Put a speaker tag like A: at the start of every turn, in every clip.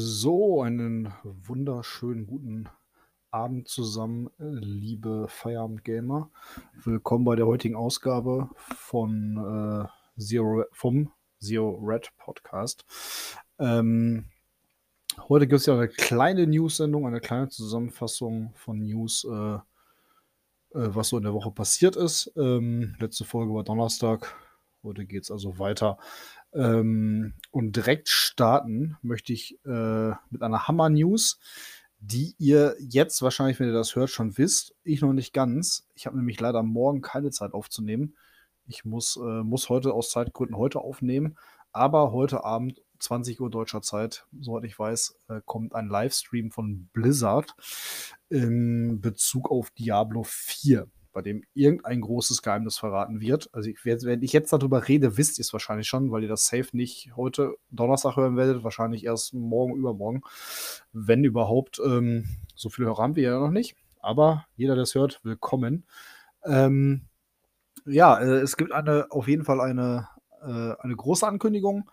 A: So, einen wunderschönen guten Abend zusammen, äh, liebe Feierabend-Gamer. Willkommen bei der heutigen Ausgabe von äh, Zero, vom Zero Red Podcast. Ähm, heute gibt es ja eine kleine News-Sendung, eine kleine Zusammenfassung von News, äh, äh, was so in der Woche passiert ist. Ähm, letzte Folge war Donnerstag. Heute geht es also weiter ähm, und direkt starten möchte ich äh, mit einer Hammer-News, die ihr jetzt wahrscheinlich, wenn ihr das hört, schon wisst. Ich noch nicht ganz. Ich habe nämlich leider morgen keine Zeit aufzunehmen. Ich muss, äh, muss heute aus Zeitgründen heute aufnehmen. Aber heute Abend, 20 Uhr deutscher Zeit, soweit ich weiß, äh, kommt ein Livestream von Blizzard in Bezug auf Diablo 4 bei dem irgendein großes Geheimnis verraten wird. Also, ich, wenn ich jetzt darüber rede, wisst ihr es wahrscheinlich schon, weil ihr das safe nicht heute Donnerstag hören werdet, wahrscheinlich erst morgen, übermorgen, wenn überhaupt. Ähm, so viele Hörer haben wir ja noch nicht, aber jeder, der es hört, willkommen. Ähm, ja, äh, es gibt eine, auf jeden Fall eine, äh, eine große Ankündigung.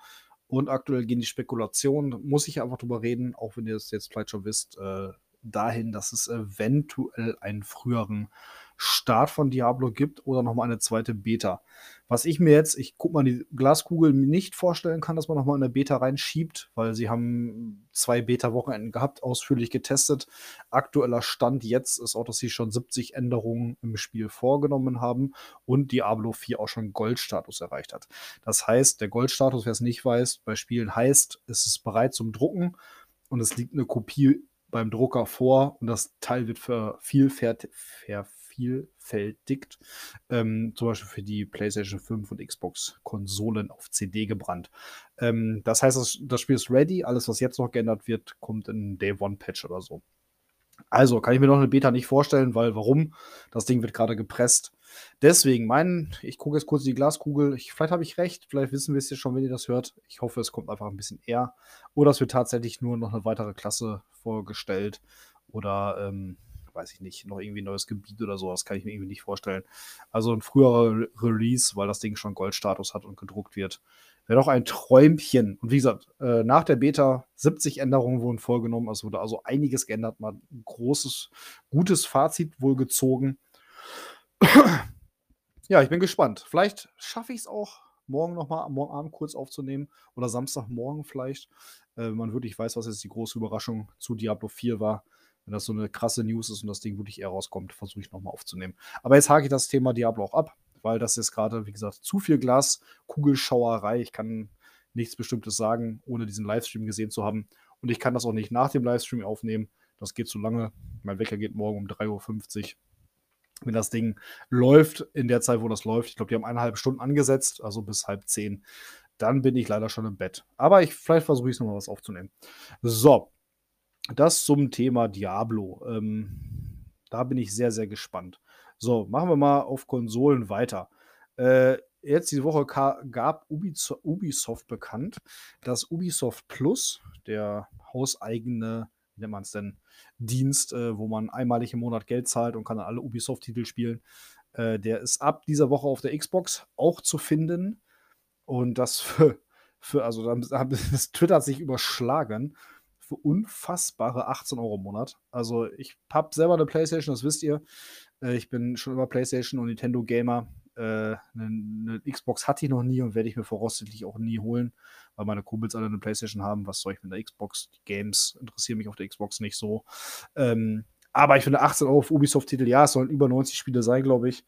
A: Und aktuell gehen die Spekulationen, muss ich einfach drüber reden, auch wenn ihr es jetzt vielleicht schon wisst, äh, dahin, dass es eventuell einen früheren Start von Diablo gibt oder nochmal eine zweite Beta. Was ich mir jetzt, ich guck mal die Glaskugel, nicht vorstellen kann, dass man nochmal eine Beta reinschiebt, weil sie haben zwei Beta-Wochenenden gehabt, ausführlich getestet. Aktueller Stand jetzt ist auch, dass sie schon 70 Änderungen im Spiel vorgenommen haben und Diablo 4 auch schon Goldstatus erreicht hat. Das heißt, der Goldstatus, wer es nicht weiß, bei Spielen heißt, es ist bereit zum Drucken und es liegt eine Kopie beim Drucker vor und das Teil wird vervielfältigt, ähm, zum Beispiel für die PlayStation 5 und Xbox-Konsolen auf CD gebrannt. Ähm, das heißt, das, das, Spiel ist ready. Alles, was jetzt noch geändert wird, kommt in Day One Patch oder so. Also kann ich mir noch eine Beta nicht vorstellen, weil warum? Das Ding wird gerade gepresst. Deswegen, mein, ich gucke jetzt kurz in die Glaskugel. Ich, vielleicht habe ich recht, vielleicht wissen wir es jetzt schon, wenn ihr das hört. Ich hoffe, es kommt einfach ein bisschen eher. Oder es wird tatsächlich nur noch eine weitere Klasse vorgestellt. Oder ähm, weiß ich nicht, noch irgendwie ein neues Gebiet oder so. Das kann ich mir irgendwie nicht vorstellen. Also ein früherer Re Release, weil das Ding schon Goldstatus hat und gedruckt wird. Wäre doch ein Träumchen. Und wie gesagt, äh, nach der Beta 70 Änderungen wurden vorgenommen. Es wurde also einiges geändert. Mal ein großes, gutes Fazit wohl gezogen. Ja, ich bin gespannt. Vielleicht schaffe ich es auch morgen nochmal, morgen Abend kurz aufzunehmen oder Samstagmorgen vielleicht, äh, wenn man wirklich weiß, was jetzt die große Überraschung zu Diablo 4 war. Wenn das so eine krasse News ist und das Ding wirklich eher rauskommt, versuche ich nochmal aufzunehmen. Aber jetzt hake ich das Thema Diablo auch ab, weil das ist gerade, wie gesagt, zu viel Glas, Kugelschauerei. Ich kann nichts Bestimmtes sagen, ohne diesen Livestream gesehen zu haben. Und ich kann das auch nicht nach dem Livestream aufnehmen. Das geht zu lange. Mein Wecker geht morgen um 3.50 Uhr. Wenn das Ding läuft, in der Zeit, wo das läuft, ich glaube, die haben eineinhalb Stunden angesetzt, also bis halb zehn, dann bin ich leider schon im Bett. Aber ich, vielleicht versuche ich es nochmal was aufzunehmen. So, das zum Thema Diablo. Ähm, da bin ich sehr, sehr gespannt. So, machen wir mal auf Konsolen weiter. Äh, jetzt diese Woche gab Ubisoft bekannt, dass Ubisoft Plus, der hauseigene, wie nennt man es denn, Dienst, äh, wo man einmalig im Monat Geld zahlt und kann dann alle Ubisoft-Titel spielen, äh, der ist ab dieser Woche auf der Xbox auch zu finden. Und das für, für also das Twitter hat sich überschlagen für unfassbare 18 Euro im Monat. Also ich habe selber eine Playstation, das wisst ihr. Äh, ich bin schon immer Playstation und Nintendo Gamer. Äh, eine, eine, Xbox hatte ich noch nie und werde ich mir voraussichtlich auch nie holen, weil meine Kumpels alle eine Playstation haben. Was soll ich mit der Xbox? Die Games interessieren mich auf der Xbox nicht so. Ähm, aber ich finde 18 Euro für Ubisoft-Titel, ja, es sollen über 90 Spiele sein, glaube ich.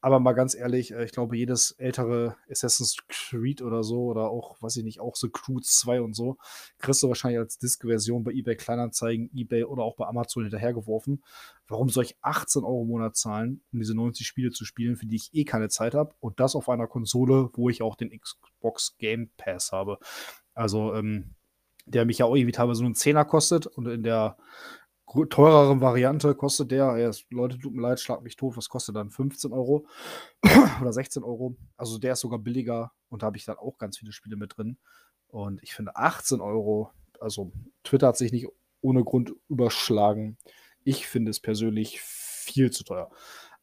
A: Aber mal ganz ehrlich, äh, ich glaube, jedes ältere Assassin's Creed oder so oder auch, weiß ich nicht, auch so Crew 2 und so, kriegst du wahrscheinlich als Disk-Version bei eBay Kleinanzeigen, eBay oder auch bei Amazon hinterhergeworfen. Warum soll ich 18 Euro im Monat zahlen, um diese 90 Spiele zu spielen, für die ich eh keine Zeit habe? Und das auf einer Konsole, wo ich auch den Xbox Game Pass habe. Also, ähm, der mich ja auch irgendwie teilweise nur einen Zehner kostet und in der teureren Variante kostet der, ja, Leute, tut mir leid, schlag mich tot, was kostet dann? 15 Euro oder 16 Euro. Also der ist sogar billiger und da habe ich dann auch ganz viele Spiele mit drin. Und ich finde 18 Euro, also Twitter hat sich nicht ohne Grund überschlagen. Ich finde es persönlich viel zu teuer.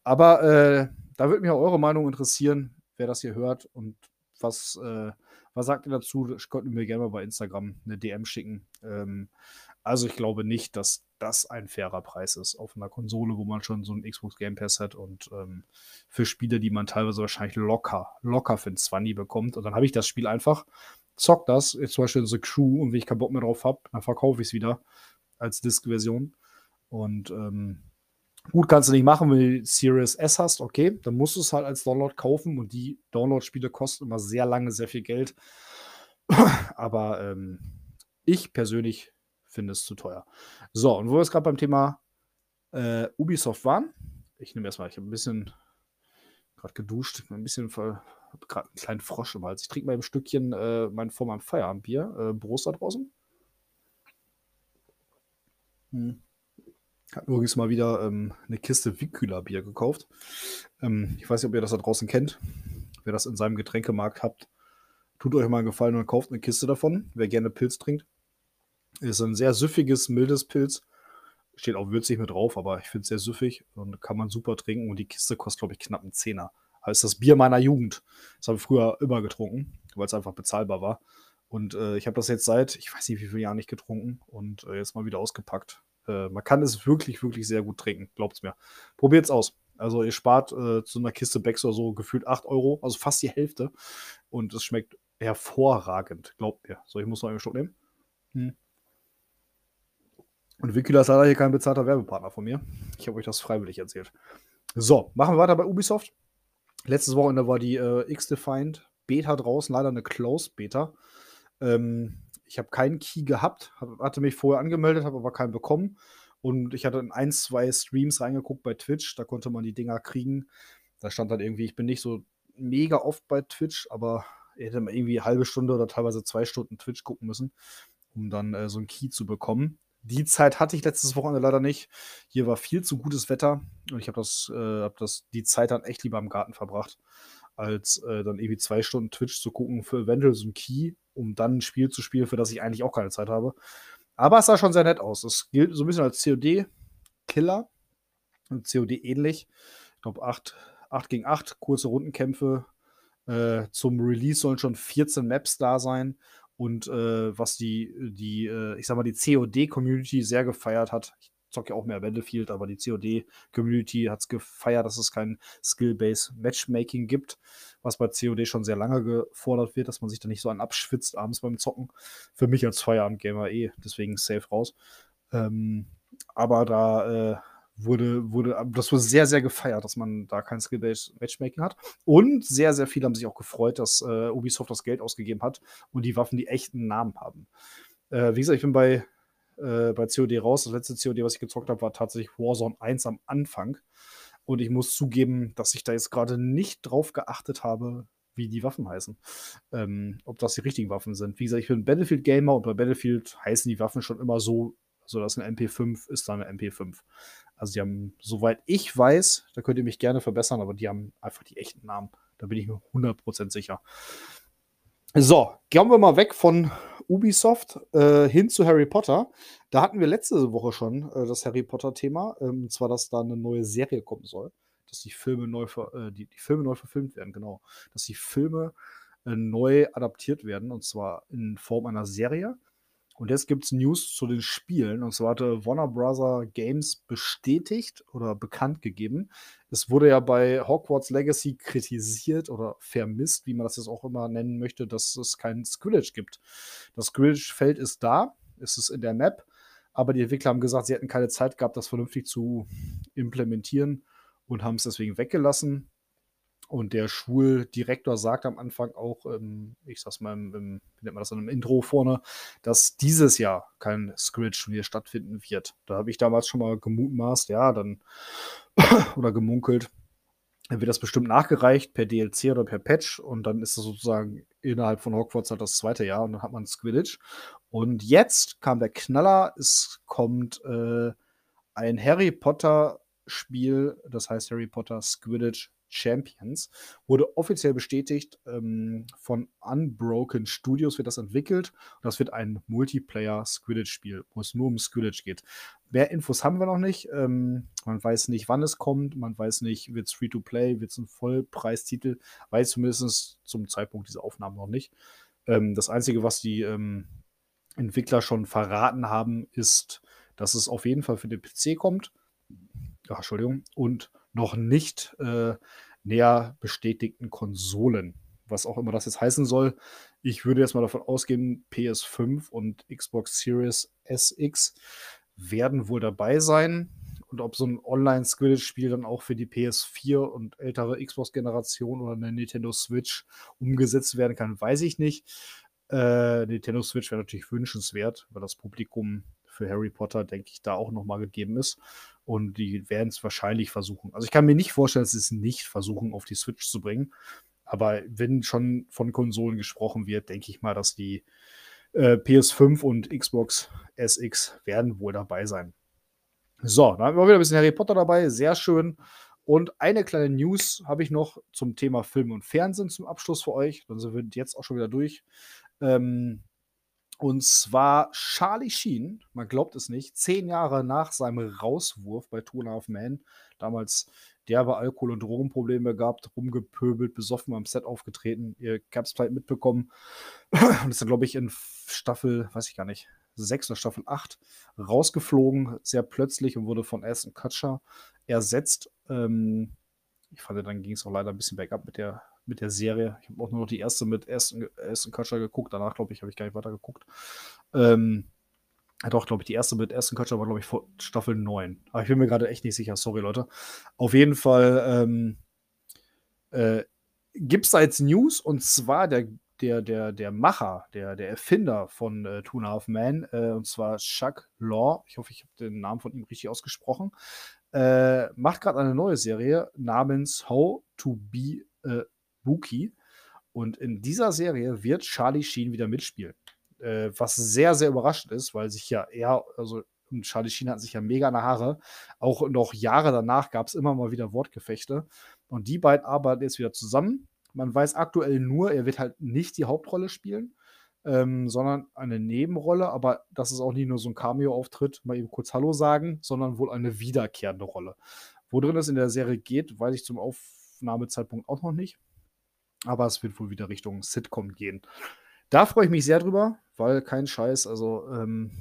A: Aber äh, da würde mich auch eure Meinung interessieren, wer das hier hört und Was, äh, was sagt ihr dazu? Könnt ihr mir gerne mal bei Instagram eine DM schicken. Ähm, also ich glaube nicht, dass das ein fairer Preis ist auf einer Konsole, wo man schon so einen Xbox Game Pass hat und ähm, für Spiele, die man teilweise wahrscheinlich locker, locker für ein 20 bekommt. Und dann habe ich das Spiel einfach, zock das, jetzt zum Beispiel The Crew und wenn ich keinen Bock mehr drauf habe, dann verkaufe ich es wieder als Disk-Version. Und ähm, gut, kannst du nicht machen, wenn du Series S hast, okay, dann musst du es halt als Download kaufen und die Download-Spiele kosten immer sehr lange, sehr viel Geld. Aber ähm, ich persönlich finde es zu teuer. So, und wo wir jetzt gerade beim Thema äh, Ubisoft waren, ich nehme erstmal, ich habe ein bisschen gerade geduscht, ein bisschen gerade einen kleinen Frosch im Hals. Ich trinke mal ein Stückchen äh, mein, vor meinem Feierabendbier. Äh, Prost da draußen. Hm. Habe übrigens mal wieder ähm, eine Kiste Wickkühler-Bier gekauft. Ähm, ich weiß nicht, ob ihr das da draußen kennt. Wer das in seinem Getränkemarkt habt, tut euch mal einen Gefallen und kauft eine Kiste davon. Wer gerne Pilz trinkt. Ist ein sehr süffiges, mildes Pilz. Steht auch würzig mit drauf, aber ich finde es sehr süffig und kann man super trinken. Und die Kiste kostet, glaube ich, knapp einen Zehner. Das ist das Bier meiner Jugend. Das habe ich früher immer getrunken, weil es einfach bezahlbar war. Und äh, ich habe das jetzt seit, ich weiß nicht wie viele Jahren nicht getrunken und äh, jetzt mal wieder ausgepackt. Äh, man kann es wirklich, wirklich sehr gut trinken, glaubt es mir. Probiert es aus. Also ihr spart äh, zu einer Kiste Becks oder so gefühlt 8 Euro, also fast die Hälfte. Und es schmeckt hervorragend, glaubt mir. So, ich muss noch einen Schluck nehmen. Hm. Und Wikula ist leider hier kein bezahlter Werbepartner von mir. Ich habe euch das freiwillig erzählt. So, machen wir weiter bei Ubisoft. Letztes Wochenende war die äh, X-Defined Beta draußen, leider eine Closed Beta. Ähm, ich habe keinen Key gehabt, hatte mich vorher angemeldet, habe aber keinen bekommen. Und ich hatte in ein, zwei Streams reingeguckt bei Twitch, da konnte man die Dinger kriegen. Da stand dann irgendwie, ich bin nicht so mega oft bei Twitch, aber ich hätte mal irgendwie eine halbe Stunde oder teilweise zwei Stunden Twitch gucken müssen, um dann äh, so einen Key zu bekommen. Die Zeit hatte ich letztes Wochenende leider nicht. Hier war viel zu gutes Wetter und ich habe das, äh, hab das die Zeit dann echt lieber im Garten verbracht, als äh, dann irgendwie zwei Stunden Twitch zu gucken für eventuell so Key, um dann ein Spiel zu spielen, für das ich eigentlich auch keine Zeit habe. Aber es sah schon sehr nett aus. Es gilt so ein bisschen als COD-Killer COD ähnlich. Ich glaube, 8, 8 gegen 8, kurze Rundenkämpfe. Äh, zum Release sollen schon 14 Maps da sein und äh, was die, die äh, ich sag mal, die COD-Community sehr gefeiert hat. Ich zocke ja auch mehr Battlefield, aber die COD-Community hat es gefeiert, dass es kein Skill-Based Matchmaking gibt, was bei COD schon sehr lange gefordert wird, dass man sich da nicht so an abschwitzt abends beim Zocken. Für mich als Feierabend-Gamer eh, deswegen safe raus. Ähm, aber da äh, wurde, wurde, das wurde sehr, sehr gefeiert, dass man da kein Skill-Based Matchmaking hat. Und sehr, sehr viele haben sich auch gefreut, dass äh, Ubisoft das Geld ausgegeben hat und die Waffen die echten Namen haben. Äh, wie gesagt, ich bin bei, äh, bei COD raus. Das letzte COD, was ich gezockt habe, war tatsächlich Warzone 1 am Anfang. Und ich muss zugeben, dass ich da jetzt gerade nicht drauf geachtet habe, wie die Waffen heißen. Ähm, ob das die richtigen Waffen sind. Wie gesagt, ich bin Battlefield-Gamer und bei Battlefield heißen die Waffen schon immer so, also dass eine MP5 ist dann eine MP5. Also die haben, soweit ich weiß, da könnt ihr mich gerne verbessern, aber die haben einfach die echten Namen. Da bin ich mir 100% sicher. So, gehen wir mal weg von Ubisoft äh, hin zu Harry Potter. Da hatten wir letzte Woche schon äh, das Harry Potter-Thema, ähm, und zwar, dass da eine neue Serie kommen soll, dass die Filme neu, äh, die, die, Filme neu verfilmt werden, genau. Dass die Filme äh, neu adaptiert werden, und zwar in Form einer Serie. Und jetzt gibt es News zu den Spielen. Und zwar hatte Warner Bros. Games bestätigt oder bekannt gegeben. Es wurde ja bei Hogwarts Legacy kritisiert oder vermisst, wie man das jetzt auch immer nennen möchte, dass es kein Squidditch gibt. Das Squidditch-Feld ist da, es ist in der Map, aber die Entwickler haben gesagt, sie hätten keine Zeit gehabt, das vernünftig zu implementieren und haben es deswegen weggelassen. Und der Schuldirektor sagt am Anfang auch, ähm, ich sag's mal, im, im, wie nennt man das dann im Intro vorne, dass dieses Jahr kein Squidditch-Turnier stattfinden wird. Da habe ich damals schon mal gemutmaßt, ja, dann oder gemunkelt, dann wird das bestimmt nachgereicht per DLC oder per Patch und dann ist das sozusagen innerhalb von Hogwarts halt das zweite Jahr und dann hat man Squidditch. Und jetzt kam der Knaller, es kommt äh, ein Harry Potter Spiel, das heißt Harry Potter Squidditch Champions. Wurde offiziell bestätigt ähm, von Unbroken Studios wird das entwickelt. Das wird ein Multiplayer-Squidditch-Spiel, wo es nur um Squidditch geht. Mehr Infos haben wir noch nicht. Ähm, man weiß nicht, wann es kommt. Man weiß nicht, wird es Free-to-Play, wird es ein Vollpreistitel. Weiß zumindest zum Zeitpunkt dieser Aufnahme noch nicht. Ähm, das Einzige, was die ähm, Entwickler schon verraten haben, ist, dass es auf jeden Fall für den PC kommt. Ach, Entschuldigung. Und noch nicht äh, näher bestätigten Konsolen. Was auch immer das jetzt heißen soll. Ich würde jetzt mal davon ausgehen, PS5 und Xbox Series SX werden wohl dabei sein. Und ob so ein Online-Quidditch-Spiel dann auch für die PS4 und ältere Xbox-Generation oder eine Nintendo Switch umgesetzt werden kann, weiß ich nicht. Äh, Nintendo Switch wäre natürlich wünschenswert, weil das Publikum für Harry Potter, denke ich, da auch nochmal gegeben ist. Und die werden es wahrscheinlich versuchen. Also ich kann mir nicht vorstellen, dass sie es nicht versuchen, auf die Switch zu bringen. Aber wenn schon von Konsolen gesprochen wird, denke ich mal, dass die äh, PS5 und Xbox SX werden wohl dabei sein. So, da haben wir wieder ein bisschen Harry Potter dabei. Sehr schön. Und eine kleine News habe ich noch zum Thema Film und Fernsehen zum Abschluss für euch. Dann sind wir jetzt auch schon wieder durch. Ähm, und zwar Charlie Sheen, man glaubt es nicht, zehn Jahre nach seinem Rauswurf bei Two and a Half Men, damals derbe Alkohol- und Drogenprobleme gehabt, rumgepöbelt, besoffen am Set aufgetreten. Ihr habt es vielleicht mitbekommen. Und ist dann, glaube ich, in Staffel, weiß ich gar nicht, sechs oder Staffel 8 rausgeflogen, sehr plötzlich und wurde von Aston Kutcher ersetzt. Ähm, ich fand, dann ging es auch leider ein bisschen bergab mit der mit der Serie. Ich habe auch nur noch die erste mit Aston, Aston Kutcher geguckt. Danach, glaube ich, habe ich gar nicht weiter geguckt. Ähm, doch, glaube ich, die erste mit Aston Kutcher war, glaube ich, vor Staffel 9. Aber ich bin mir gerade echt nicht sicher. Sorry, Leute. Auf jeden Fall ähm, äh, gibt es da jetzt News und zwar der, der, der, der Macher, der, der Erfinder von äh, Two and a Half Men, äh, und zwar Chuck Law. Ich hoffe, ich habe den Namen von ihm richtig ausgesprochen. Äh, macht gerade eine neue Serie namens How to Be a Buki. Und in dieser Serie wird Charlie Sheen wieder mitspielen. Äh, was sehr, sehr überraschend ist, weil sich ja er, also Charlie Sheen hat sich ja mega in Haare. Auch noch Jahre danach gab es immer mal wieder Wortgefechte. Und die beiden arbeiten jetzt wieder zusammen. Man weiß aktuell nur, er wird halt nicht die Hauptrolle spielen, ähm, sondern eine Nebenrolle. Aber das ist auch nicht nur so ein Cameo-Auftritt, mal eben kurz Hallo sagen, sondern wohl eine wiederkehrende Rolle. Wo drin es in der Serie geht, weiß ich zum Aufnahmezeitpunkt auch noch nicht aber es wird wohl wieder Richtung Sitcom gehen. Da freue ich mich sehr drüber, weil kein Scheiß, also ähm,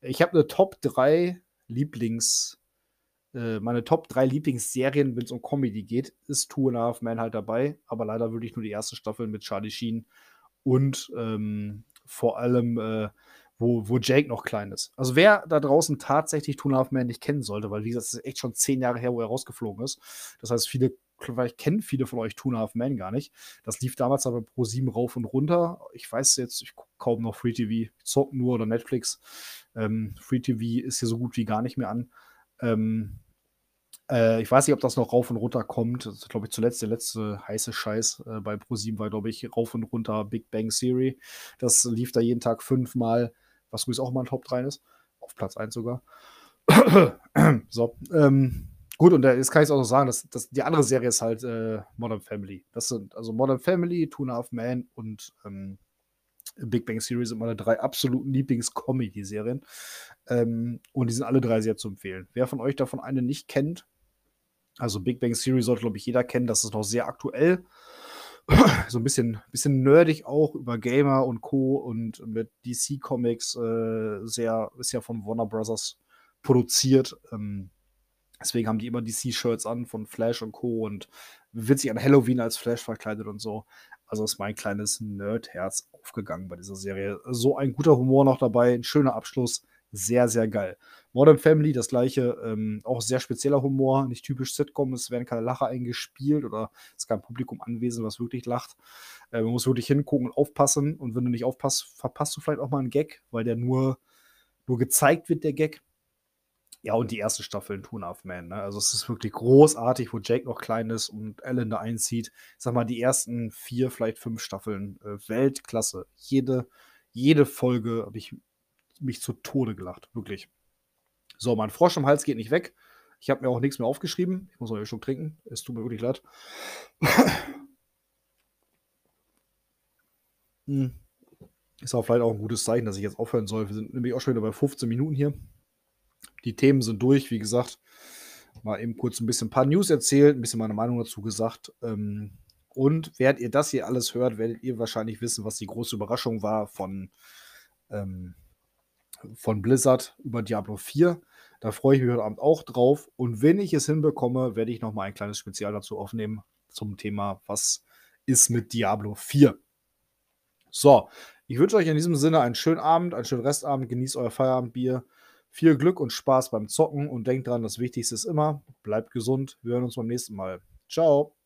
A: ich habe eine Top 3 Lieblings, äh, meine Top 3 Lieblingsserien, wenn es um Comedy geht, ist Two and a Half Men halt dabei, aber leider würde ich nur die erste Staffel mit Charlie Sheen und ähm, vor allem, äh, wo, wo Jake noch klein ist. Also wer da draußen tatsächlich Two and a Half Men nicht kennen sollte, weil wie gesagt, es ist echt schon zehn Jahre her, wo er rausgeflogen ist. Das heißt, viele vielleicht kennen viele von euch Two and a Half Men gar nicht. Das lief damals aber pro 7 rauf und runter. Ich weiß jetzt, ich gucke kaum noch Free TV, ich zock nur oder Netflix. Ähm, Free TV ist hier so gut wie gar nicht mehr an. Ähm, äh, ich weiß nicht, ob das noch rauf und runter kommt. Das ist, glaube ich, zuletzt der letzte heiße Scheiß äh, bei Pro7 war, glaube ich, rauf und runter Big Bang Theory. Das lief da jeden Tag fünfmal, was übrigens auch mal ein Top 3 ist. Auf Platz 1 sogar. so, ähm, Gut, und jetzt kann ich auch noch sagen, dass, dass die andere Serie ist halt äh, Modern Family. Das sind also Modern Family, Two and a Half Man und ähm, Big Bang Series sind meine drei absoluten Lieblings-Comedy-Serien. Ähm, und die sind alle drei sehr zu empfehlen. Wer von euch davon eine nicht kennt, also Big Bang Series sollte, glaube ich, jeder kennen. Das ist noch sehr aktuell. so ein bisschen, bisschen nerdig auch über Gamer und Co. und mit DC Comics äh, sehr, ist ja von Warner Brothers produziert. Ähm, Deswegen haben die immer DC-Shirts an von Flash und Co. und wird sich an Halloween als Flash verkleidet und so. Also ist mein kleines Nerd-Herz aufgegangen bei dieser Serie. So ein guter Humor noch dabei, ein schöner Abschluss, sehr, sehr geil. Modern Family, das gleiche, ähm, auch sehr spezieller Humor, nicht typisch Sitcom, es werden keine Lacher eingespielt oder es ist kein Publikum anwesend, was wirklich lacht. Äh, man muss wirklich hingucken und aufpassen und wenn du nicht aufpasst, verpasst du vielleicht auch mal einen Gag, weil der nur, nur gezeigt wird, der Gag. Ja, und die erste Staffel in Two Half Man. Ne? Also es ist wirklich großartig, wo Jake noch klein ist und Ellen da einzieht. Ich sag mal, die ersten vier, vielleicht fünf Staffeln äh, Weltklasse. Jede, jede Folge habe ich mich zu Tode gelacht, wirklich. So, mein Frosch im Hals geht nicht weg. Ich habe mir auch nichts mehr aufgeschrieben. Ich muss noch einen Schluck trinken. Es tut mir wirklich leid. hm. Ist aber vielleicht auch ein gutes Zeichen, dass ich jetzt aufhören soll. Wir sind nämlich auch schon wieder bei 15 Minuten hier. Die Themen sind durch, wie gesagt. Mal eben kurz ein bisschen ein paar News erzählt, ein bisschen meine Meinung dazu gesagt. Ähm, und während ihr das hier alles hört, werdet ihr wahrscheinlich wissen, was die große Überraschung war von, ähm, von Blizzard über Diablo 4. Da freue ich mich heute Abend auch drauf. Und wenn ich es hinbekomme, werde ich nochmal ein kleines Spezial dazu aufnehmen zum Thema, was ist mit Diablo 4. So, ich wünsche euch in diesem Sinne einen schönen Abend, einen schönen Restabend. Genießt euer Feierabendbier. Viel Glück und Spaß beim Zocken und denkt dran, das Wichtigste ist immer, bleibt gesund. Wir hören uns beim nächsten Mal. Ciao.